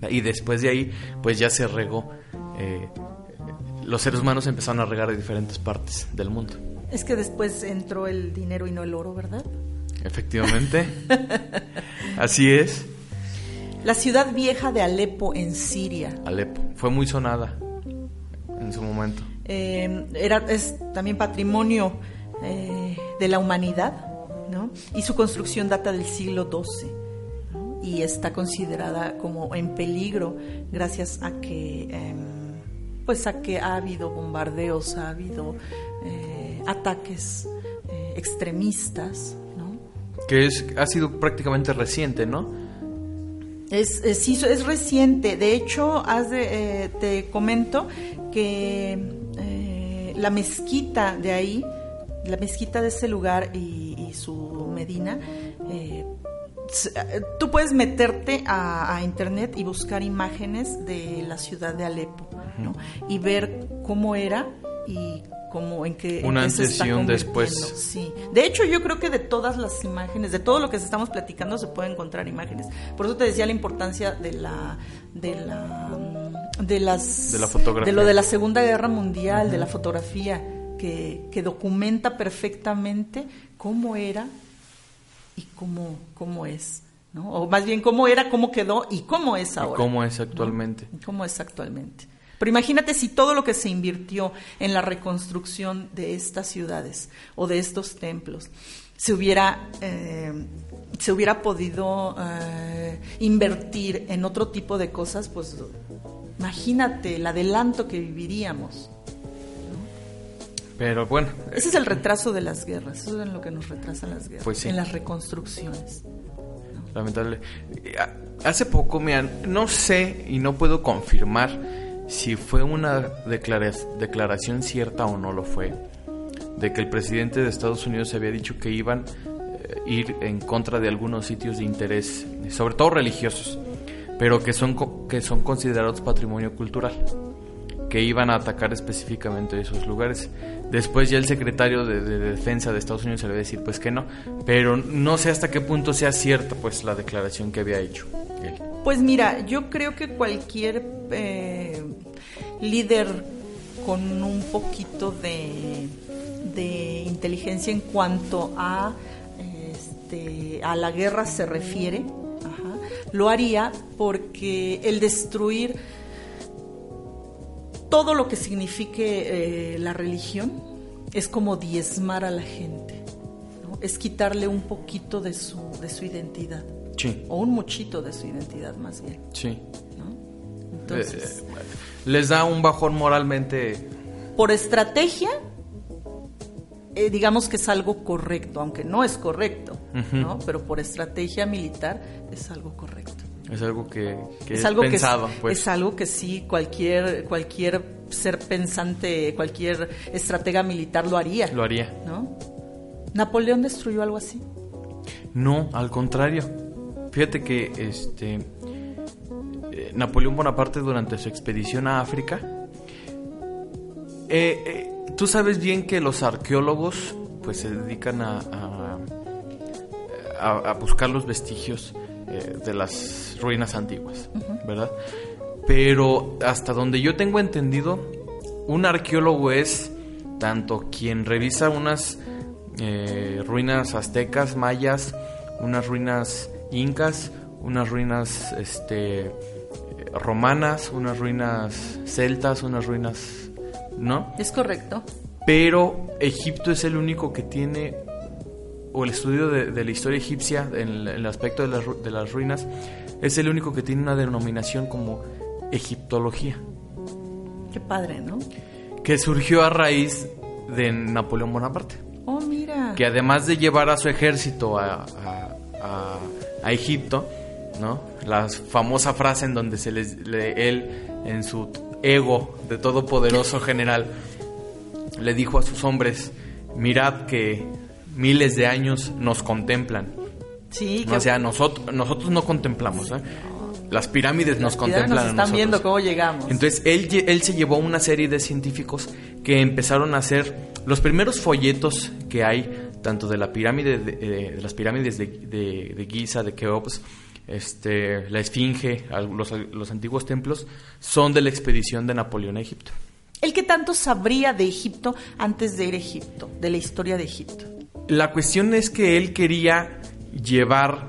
Y después de ahí, pues ya se regó. eh, los seres humanos empezaron a regar de diferentes partes del mundo. Es que después entró el dinero y no el oro, ¿verdad? Efectivamente. Así es. La ciudad vieja de Alepo, en Siria. Alepo. Fue muy sonada en su momento. eh, era, es también patrimonio eh, de la humanidad, ¿no? Y su construcción data del siglo XII, ¿no? Y está considerada como en peligro gracias a que, em, pues a que ha habido bombardeos, ha habido eh, ataques eh, extremistas, ¿no? Que es, ha sido prácticamente reciente, ¿no? Es, es, sí, es reciente. De hecho, haz de- eh, te comento que eh, la mezquita de ahí, la mezquita de ese lugar y, y su Medina, eh, tú puedes meterte a, a internet y buscar imágenes de la ciudad de Alepo, ¿no? Y ver cómo era y cómo en qué, en se antes y un después. Sí. De hecho, yo creo que de todas las imágenes, de todo lo que estamos platicando, se puede encontrar imágenes. Por eso te decía la importancia de la, de la, de las, De la fotografía. de lo de la Segunda Guerra Mundial, de la fotografía, que, que documenta perfectamente cómo era y cómo, cómo es. ¿no? O más bien cómo era, cómo quedó y cómo es ahora. ¿Cómo es actualmente? ¿no? ¿Cómo es actualmente? Pero imagínate si todo lo que se invirtió en la reconstrucción de estas ciudades o de estos templos se hubiera, eh, se hubiera podido eh, invertir en otro tipo de cosas, pues imagínate el adelanto que viviríamos. Pero bueno. Ese es el retraso de las guerras, eso es en lo que nos retrasan las guerras, Pues sí. en las reconstrucciones. Lamentable. Eh, Hace poco, mira, no sé y no puedo confirmar si fue una declara- declaración cierta o no lo fue, de que el presidente de Estados Unidos había dicho que iban a ir en contra de algunos sitios de interés, sobre todo religiosos, pero que son, que son considerados patrimonio cultural, que iban a atacar específicamente esos lugares. Después ya el secretario de, de Defensa de Estados Unidos se le va a decir pues que no, pero no sé hasta qué punto sea cierta pues la declaración que había hecho él. Pues mira, yo creo que cualquier eh, líder con un poquito de, de inteligencia en cuanto a, este, a la guerra se refiere, ajá, lo haría porque el destruir todo lo que signifique eh, la religión es como diezmar a la gente, ¿no? es quitarle un poquito de su, de su identidad Sí, o un muchito de su identidad más bien, sí. ¿no? Entonces, Eh, les da un bajón moralmente. por estrategia, eh, digamos que es algo correcto, aunque no es correcto, ¿no? Pero por estrategia militar es algo correcto. Es algo que, que es, es algo pensado, que es, pues. es algo que sí cualquier cualquier ser pensante, cualquier estratega militar lo haría, Lo haría. ¿no? Napoleón destruyó algo así. No, al contrario. Fíjate que este eh, Napoleón Bonaparte durante su expedición a África, eh, eh, tú sabes bien que los arqueólogos pues se dedican a, a, a- a buscar los vestigios eh, de las ruinas antiguas, ¿verdad? Pero hasta donde yo tengo entendido, un arqueólogo es tanto quien revisa unas eh, ruinas aztecas, mayas, unas ruinas incas, unas ruinas este, romanas, unas ruinas celtas, unas ruinas, ¿no? Es correcto. Pero Egipto es el único que tiene, o el estudio de, de la historia egipcia, en el, el aspecto de las, de las ruinas, es el único que tiene una denominación como egiptología, Qué padre, ¿no? que surgió a raíz de Napoleón Bonaparte. Oh, mira. que además de llevar a su ejército a, a- a- a Egipto, ¿no? La famosa frase en donde se les, le- él, en su ego de todopoderoso general, le dijo a sus hombres, mirad que miles de años nos contemplan. Sí, O sea, nosotros, nosotros no contemplamos, ¿eh? Las pirámides nos contemplan nos a están nosotros. viendo cómo llegamos. Entonces él, se llevó una serie de científicos que empezaron a hacer los primeros folletos que hay, tanto de la pirámide, de, eh, de las pirámides de, Giza, de Keops, este, la Esfinge, los antiguos templos, son de la expedición de Napoleón a Egipto. ¿El que tanto sabría de Egipto antes de ir a Egipto, de la historia de Egipto? La cuestión es que él quería llevar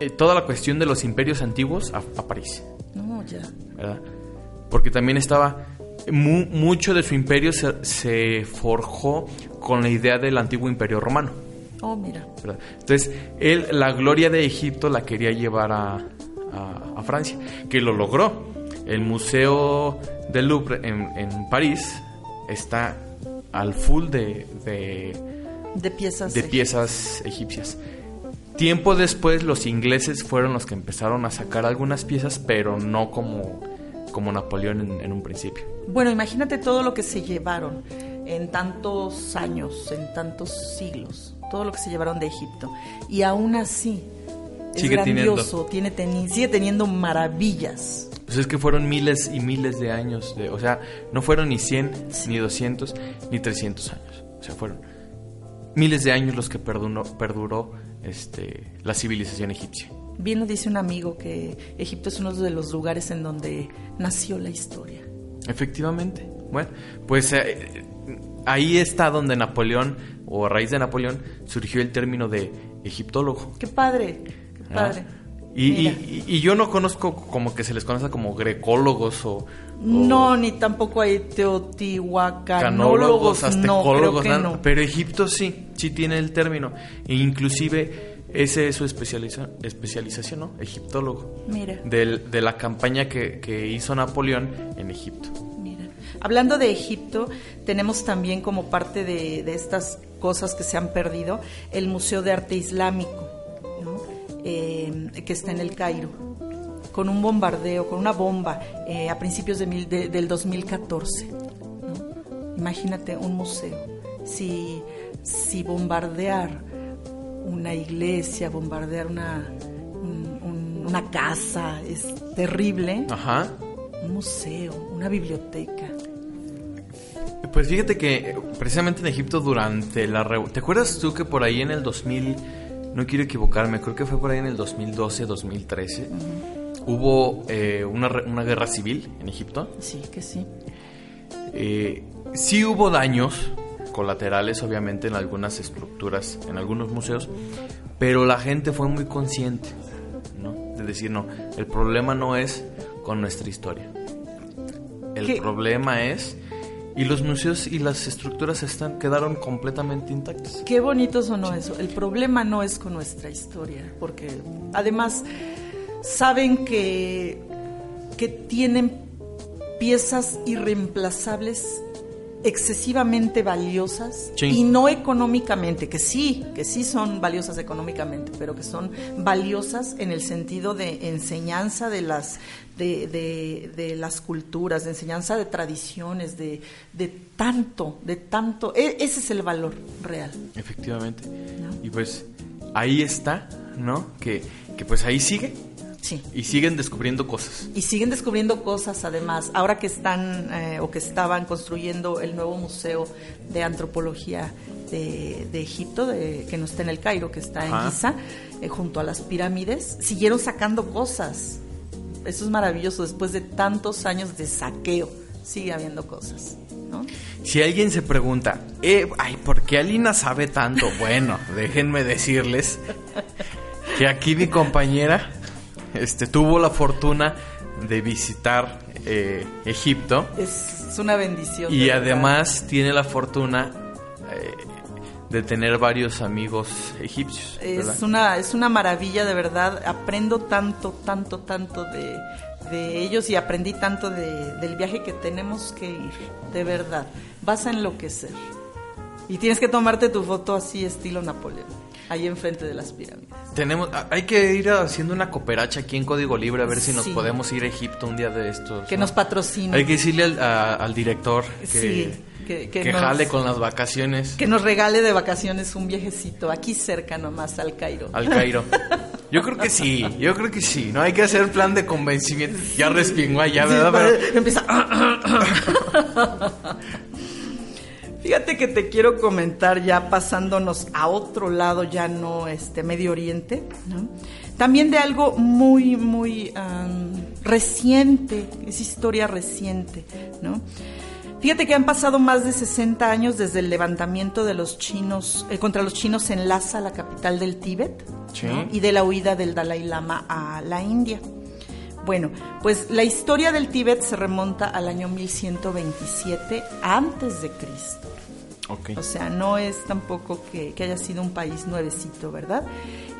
eh, toda la cuestión de los imperios antiguos a, a París. No, ya. ¿verdad? Porque también estaba mu- mucho de su imperio se, se forjó con la idea del antiguo imperio romano. Oh, mira. ¿verdad? Entonces, él la gloria de Egipto la quería llevar a, a- a Francia, que lo logró. El Museo del Louvre en, en París está al full de, de, De piezas. de piezas egipcias. Tiempo después los ingleses fueron los que empezaron a sacar algunas piezas, pero no como, como Napoleón en, en un principio. Bueno, imagínate todo lo que se llevaron en tantos años, en tantos siglos, todo lo que se llevaron de Egipto. Y aún así, es Sigue grandioso, tiene teni- sigue teniendo maravillas. Pues es que fueron miles y miles de años, de, o sea, no fueron ni 100, ni 200, ni 300 años. O sea, fueron miles de años los que perduró, perduró este, la civilización egipcia. Bien lo dice un amigo que Egipto es uno de los lugares en donde nació la historia. Efectivamente. Bueno, pues eh, ahí está donde Napoleón, o a raíz de Napoleón, surgió el término de egiptólogo. Qué padre, qué ¿ah? Y, y- y yo no conozco como que se les conoce como grecólogos o... o No, ni tampoco hay teotihuacanólogos, no, aztecólogos, no. pero Egipto sí, sí tiene el término. E inclusive ese es su especializa- especialización, ¿no? Egiptólogo. Mira. Del- de la campaña que, que hizo Napoleón en Egipto. Mira, hablando de Egipto, tenemos también como parte de, de estas cosas que se han perdido el Museo de Arte Islámico. Eh, que está en el Cairo, con un bombardeo, con una bomba eh, a principios de mil- de- del 2014. ¿no? Imagínate un museo. Si, si bombardear una iglesia, bombardear una, un- un- una casa es terrible, Ajá. un museo, una biblioteca. Pues fíjate que precisamente en Egipto durante la... ¿Te acuerdas tú que por ahí en el 2000, no quiero equivocarme, creo que fue por ahí en el 2012, 2013, hubo eh, una, una guerra civil en Egipto? Sí, que sí. Eh, sí hubo daños colaterales, obviamente, en algunas estructuras, en algunos museos, pero la gente fue muy consciente, ¿no? De decir, no, el problema no es con nuestra historia. El ¿Qué? problema es... Y los museos y las estructuras están, quedaron completamente intactas. Qué bonito sonó eso. El problema no es con nuestra historia, porque además saben que, que tienen piezas irreemplazables excesivamente valiosas Sí. y no económicamente, que sí, que sí son valiosas económicamente, pero que son valiosas en el sentido de enseñanza de las de, de- de las culturas, de enseñanza de tradiciones, de, de tanto, de tanto, e- ese es el valor real. Efectivamente. ¿No? Y pues ahí está, ¿no? Que, que pues ahí sigue. Sí. Y siguen descubriendo cosas. Y siguen descubriendo cosas además, ahora que están eh, o que estaban construyendo el nuevo museo de antropología de, de Egipto, de- que no está en el Cairo, que está Ajá. en Giza, eh, junto a las pirámides, siguieron sacando cosas. Eso es maravilloso, después de tantos años de saqueo, sigue habiendo cosas. ¿no? Si alguien se pregunta, eh, ay, ¿por qué Alina sabe tanto? Bueno, déjenme decirles que aquí mi compañera este, tuvo la fortuna de visitar eh, Egipto Es, es una bendición. y verdad. además tiene la fortuna eh, de tener varios amigos egipcios. ¿verdad? Es una, es una maravilla, de verdad. Aprendo tanto, tanto, tanto de, de ellos y aprendí tanto de- del viaje que tenemos que ir, de verdad. Vas a enloquecer. Y tienes que tomarte tu foto así, estilo Napoleón, ahí enfrente de las pirámides. Tenemos, hay que ir haciendo una cooperacha aquí en Código Libre a ver si nos Sí. podemos ir a Egipto un día de estos. Que ¿no? nos patrocine. Hay que decirle al, a- al director que, Sí, que- que que nos- jale con las vacaciones Que nos regale de vacaciones un viajecito, aquí cerca nomás, al Cairo. al Cairo. Yo creo que sí, yo creo que sí. No hay que hacer plan de convencimiento. Ya respingó allá, ¿verdad? Pero- empieza. Fíjate que te quiero comentar ya pasándonos a otro lado, ya no este Medio Oriente, ¿no? También de algo muy, muy reciente, es historia reciente, ¿no? Fíjate que han pasado más de 60 años desde el levantamiento de los chinos, eh, contra los chinos en Lhasa, la capital del Tíbet, Sí. ¿no? y de la huida del Dalai Lama a la India. Bueno, pues la historia del Tíbet se remonta al año 1127 antes de Cristo. Ok. O sea, no es tampoco que, que haya sido un país nuevecito, ¿verdad?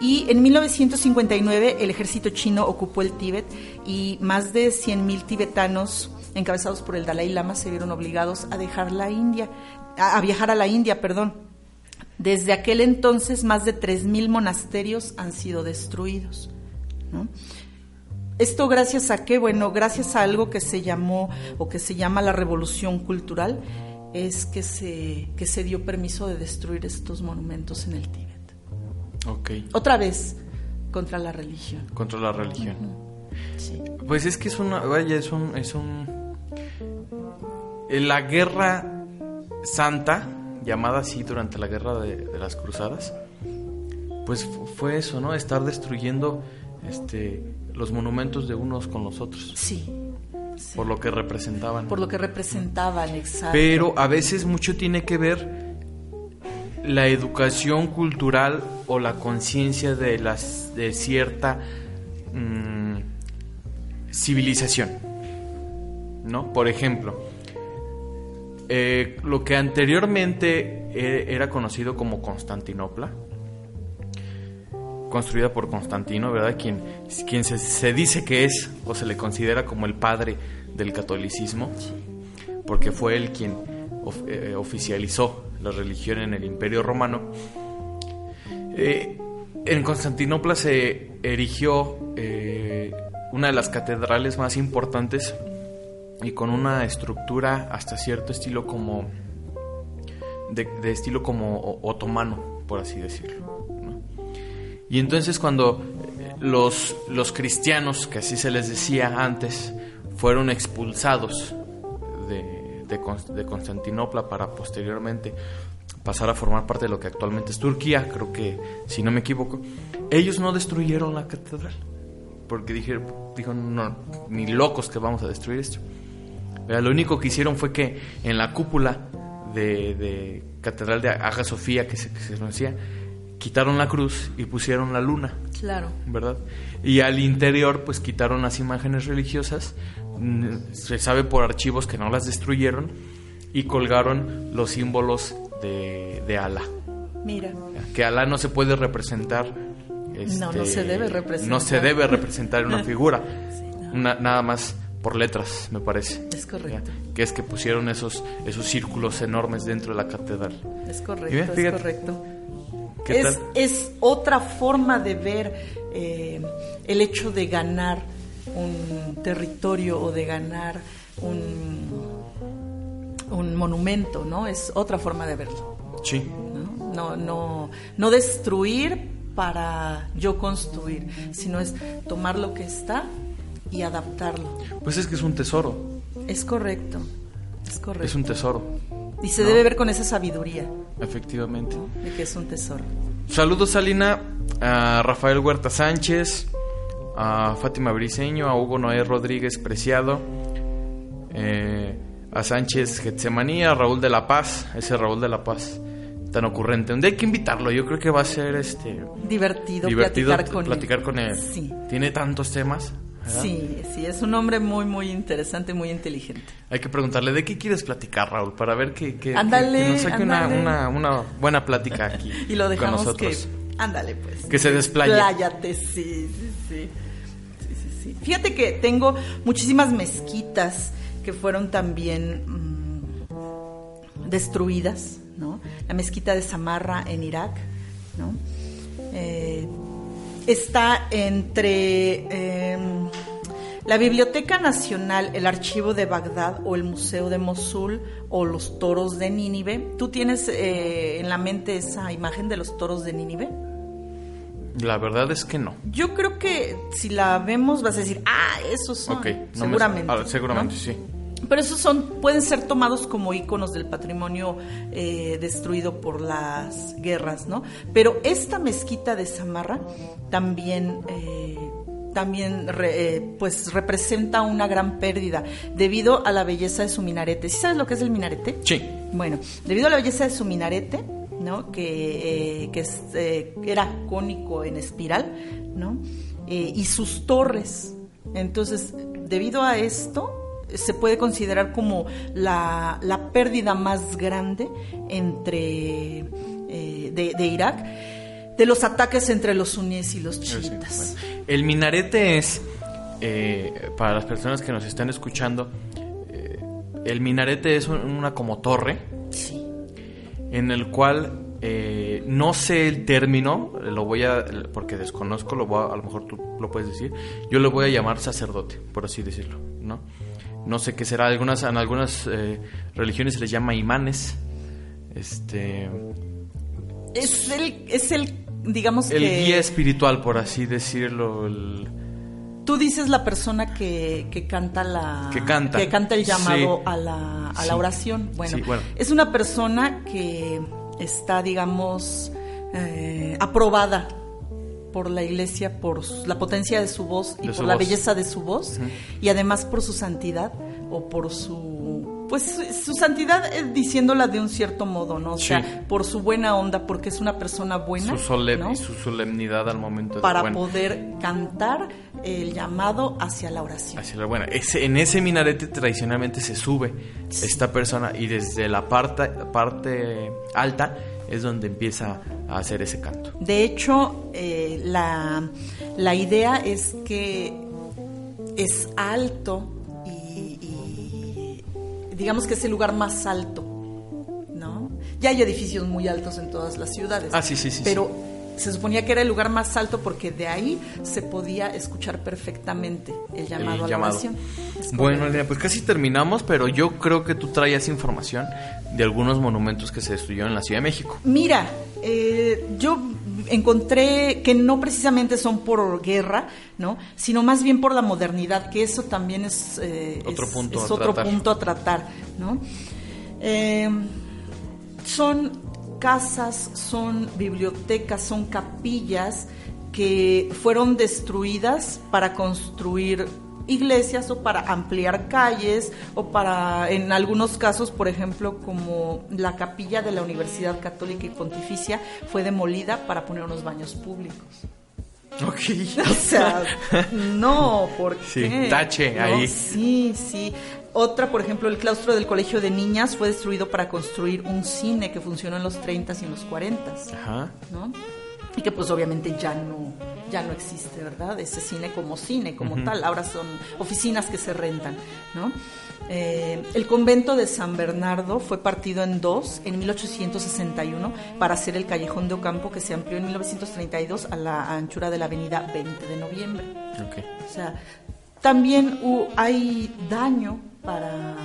Y en 1959 el ejército chino ocupó el Tíbet y más de 100.000 tibetanos encabezados por el Dalai Lama se vieron obligados a dejar la India, a, a viajar a la India, perdón. Desde aquel entonces más de 3.000 monasterios han sido destruidos. ¿no? Esto gracias a qué? Bueno, gracias a algo que se llamó o que se llama la revolución cultural, es que se, que se dio permiso de destruir estos monumentos en el Tíbet. Ok. Otra vez, contra la religión. Contra la religión. Sí. Pues es que es una, vaya, es un, es un, la guerra santa, llamada así durante la guerra de, de las cruzadas, pues fu- fue eso, ¿no? Estar destruyendo, este, los monumentos de unos con los otros, Sí, sí. por lo que representaban. Por lo que representaban, exacto. Pero a veces mucho tiene que ver la educación cultural o la conciencia de las de cierta mm, civilización. ¿No? Por ejemplo, eh, lo que anteriormente e- era conocido como Constantinopla, construida por Constantino, ¿verdad? Quien, quien se, se dice que es o se le considera como el padre del catolicismo, porque fue él quien eh, oficializó la religión en el Imperio Romano. Eh, en Constantinopla se erigió eh, una de las catedrales más importantes y con una estructura hasta cierto estilo como de, estilo como otomano, por así decirlo. Y entonces cuando eh, los, los cristianos, que así se les decía antes, fueron expulsados de, de Cons- de Constantinopla para posteriormente pasar a formar parte de lo que actualmente es Turquía, creo que si no me equivoco, ellos no destruyeron la catedral, porque dijeron, dijo, no, ni locos que vamos a destruir esto. Lo único que hicieron fue que en la cúpula de, de Catedral de Hagia Sofía, que se, que se conocía, quitaron la cruz y pusieron la luna, Claro. ¿verdad? Y al interior, pues quitaron las imágenes religiosas, mm, se sabe por archivos que no las destruyeron, y colgaron los símbolos de, de Alá. Mira. Que Alá no se puede representar. No, no este, se debe representar. No se debe representar en una figura. Una- nada más por letras, me parece. Es correcto. Ya, Que es que pusieron esos, esos círculos enormes dentro de la catedral. Es correcto, es correcto. ¿Qué Es, tal? es otra forma de ver eh, el hecho de ganar un territorio o de ganar un, un monumento, ¿no? Es otra forma de verlo. Sí. ¿no? No, no, no destruir para yo construir, sino es tomar lo que está y adaptarlo. Pues es que es un tesoro. Es correcto, es correcto. Es un tesoro, y se no. debe ver con esa sabiduría efectivamente. de que es un tesoro. Saludos, Salina, a Rafael Huerta Sánchez, a Fátima Briseño, a Hugo Noé Rodríguez Preciado, eh, a Sánchez Getsemaní, a Raúl de la Paz, ese Raúl de la Paz tan ocurrente. Donde hay que invitarlo, yo creo que va a ser este Divertido, divertido platicar con platicar él. con él. Sí. Tiene tantos temas. ¿Verdad? Sí, sí, es un hombre muy, muy interesante, muy inteligente. Hay que preguntarle, ¿de qué quieres platicar, Raúl? Para ver que, que, Ándale, que- que nos saque una, una, una buena plática aquí Y lo con dejamos que... nosotros. Ándale, pues. Que se desplaye. Pláyate, sí, sí, sí. Sí, sí, sí. Fíjate que tengo muchísimas mezquitas que fueron también mm, destruidas, ¿no? La mezquita de Samarra en Irak, ¿no? Eh, está entre em, la Biblioteca Nacional, el Archivo de Bagdad o el Museo de Mosul o los toros de Nínive. ¿Tú tienes eh, en la mente esa imagen de los toros de Nínive? La verdad es que no. Yo creo que si la vemos vas a decir, ah, esos son. Ok, no me- seguramente. ah, seguramente, ¿no? sí. Pero esos son, pueden ser tomados como íconos del patrimonio eh, destruido por las guerras, ¿no? Pero esta mezquita de Samarra también, eh, también re- eh, pues representa una gran pérdida debido a la belleza de su minarete. ¿Sí sabes lo que es el minarete? Sí. Bueno, debido a la belleza de su minarete, ¿no? que, eh, que es, eh, era cónico en espiral, ¿no? Y sus torres. Entonces, debido a esto, se puede considerar como la, la pérdida más grande entre de, de Irak de los ataques entre los suníes y los Sí, chiitas. bueno. El minarete es, eh, para las personas que nos están escuchando, eh, el minarete es un- una como torre Sí. en el cual eh, no sé el término, lo voy a, porque desconozco, lo voy a, a lo mejor tú lo puedes decir, yo lo voy a llamar sacerdote, por así decirlo, ¿no? No sé qué será, algunas, en algunas eh, religiones se les llama imanes, este, Es el, es el digamos el que... guía espiritual, por así decirlo, el... Tú dices la persona que, que canta la Que canta. el llamado Sí. a la, a Sí. la oración. Bueno, Sí, bueno. es una persona que está, digamos, eh, aprobada por la iglesia por su- la potencia de su voz y De por la voz. belleza de su voz y además por su santidad o por su pues su- santidad eh, diciéndola de un cierto modo, ¿no? O Sí. sea, por su buena onda, porque es una persona buena, Su, solem- ¿no? y su solemnidad al momento de... para bueno, poder cantar el llamado hacia la oración. Hacia la- bueno, ese- en ese minarete tradicionalmente se sube esta persona y desde la parte, parte alta es donde empieza a hacer ese canto. De hecho, eh, la, la idea es que es alto digamos que es el lugar más alto, ¿no? Ya hay edificios muy altos en todas las ciudades. Ah, sí, sí, sí, Pero se suponía que era el lugar más alto porque de ahí se podía escuchar perfectamente el llamado El a la llamado. oración. Bueno. Elena, pues casi terminamos, pero yo creo que tú traías información de algunos monumentos que se destruyeron en la Ciudad de México. Mira, eh, yo encontré que no precisamente son por guerra, ¿no? Sino más bien por la modernidad, que eso también es, eh, Otro es- punto es a otro tratar. punto a tratar, ¿no? Eh, son casas, son bibliotecas, son capillas que fueron destruidas para construir iglesias o para ampliar calles o para, en algunos casos, por ejemplo, como la capilla de la Universidad Católica y Pontificia fue demolida para poner unos baños públicos. Ok. O sea, no, ¿por Sí, tache No, ahí. Sí, sí. Otra, por ejemplo, el claustro del Colegio de Niñas fue destruido para construir un cine que funcionó en los 30 y en los 40, Ajá. ¿no? Y que pues obviamente ya no, ya no existe, ¿verdad? Ese cine como cine, como tal. Ahora son oficinas que se rentan, ¿no? Eh, el convento de San Bernardo fue partido en dos en 1861 para hacer el callejón de Ocampo que se amplió en 1932 a la anchura de la avenida 20 de noviembre. Ok. O sea, también hu- hay daño para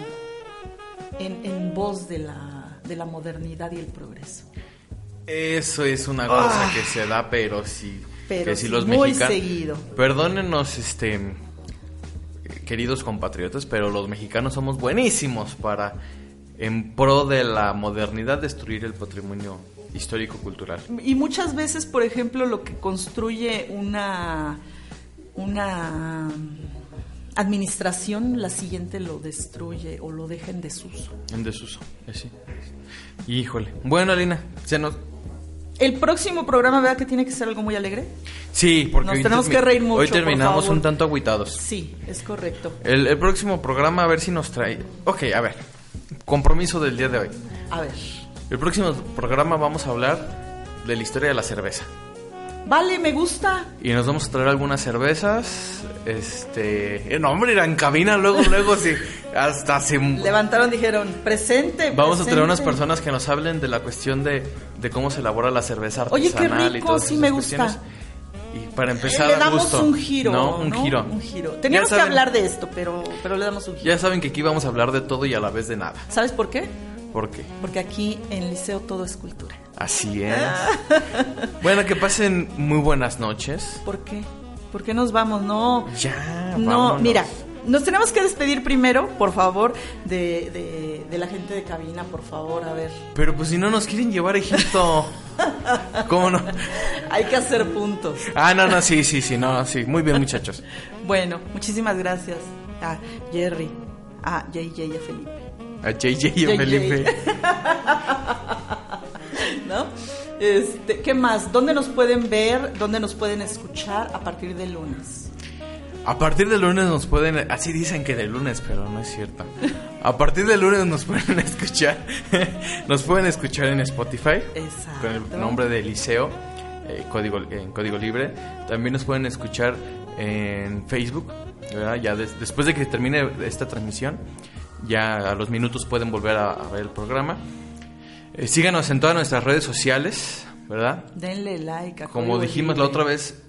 en, en voz de la, de la modernidad y el progreso. Eso es una cosa que se da, pero sí. Ah. Pero que sí, los muy mexicanos. seguido. Perdónenos, este. Queridos compatriotas, pero los mexicanos somos buenísimos para, en pro de la modernidad, destruir el patrimonio histórico-cultural. Y muchas veces, por ejemplo, lo que construye una, una administración, la siguiente lo destruye o lo deja en desuso. En desuso, así. Híjole. Bueno, Alina, se nos. El próximo programa, ¿verdad que tiene que ser algo muy alegre? Sí, porque Nos hoy tenemos que reír mucho, Hoy terminamos un tanto aguitados. Sí, es correcto. El, el próximo programa, a ver si nos trae. Ok, a ver. Compromiso del día de hoy. A ver. El próximo programa vamos a hablar de la historia de la cerveza. Vale, me gusta. Y nos vamos a traer algunas cervezas. Este. eh, No, hombre, ir en cabina luego, luego, sí. Hasta se. Levantaron, dijeron, presente. Vamos a traer unas personas que nos hablen de la cuestión de, de cómo se elabora la cerveza Oye, qué artesanal y rico, todas sí esas me gusta. Y para empezar, le a damos gusto, un giro. ¿no? Un giro. Un giro. Teníamos que hablar de esto, pero, pero le damos un giro. Ya saben que aquí vamos a hablar de todo y a la vez de nada. ¿Sabes por qué? ¿Por qué? Porque aquí en Liceo todo es cultura. Así es. bueno, que pasen muy buenas noches. ¿Por qué? ¿Por qué nos vamos? No. Ya, No, vámonos. mira, nos tenemos que despedir primero, por favor, de, de, de la gente de cabina, por favor, a ver. Pero pues si no nos quieren llevar a Egipto. ¿Cómo no? Hay que hacer puntos. Ah, no, no, sí, sí, sí, no, sí. Muy bien, muchachos. Bueno, muchísimas gracias a Jerry, a JJ y a Felipe. A JJ y a. Felipe. ¿No? Este, ¿Qué más? ¿Dónde nos pueden ver? ¿Dónde nos pueden escuchar a partir del lunes? A partir del lunes nos pueden, así dicen que de lunes, pero no es cierto. A partir del lunes nos pueden escuchar, nos pueden escuchar en Spotify Exacto. con el nombre de Liceo, eh, código, en código libre. También nos pueden escuchar en Facebook, ¿verdad? Ya des- después de que termine esta transmisión, ya a los minutos pueden volver a, a ver el programa. Eh, síganos en todas nuestras redes sociales, ¿verdad? Denle like. a Como dijimos la otra vez,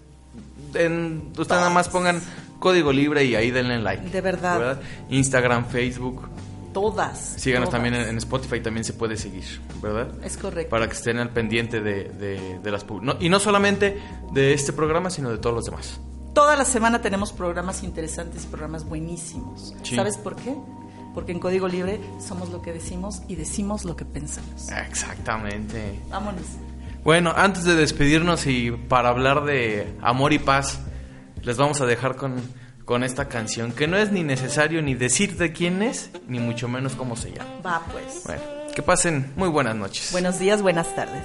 en, ustedes nada más pongan código libre y ahí denle like. De verdad. Instagram, Facebook. Todas. Síganos todas. también en, en Spotify, también se puede seguir, ¿verdad? Es correcto. Para que estén al pendiente de, de- de las... no- y no solamente de este programa, sino de todos los demás. Toda la semana tenemos programas interesantes, programas buenísimos. Sí. ¿Sabes por qué? Porque en Código Libre somos lo que decimos y decimos lo que pensamos. Exactamente. Vámonos. Bueno, antes de despedirnos y para hablar de amor y paz, les vamos a dejar con, con esta canción que no es ni necesario ni decir de quién es, ni mucho menos cómo se llama. Va pues. Bueno, que pasen muy buenas noches. Buenos días, buenas tardes.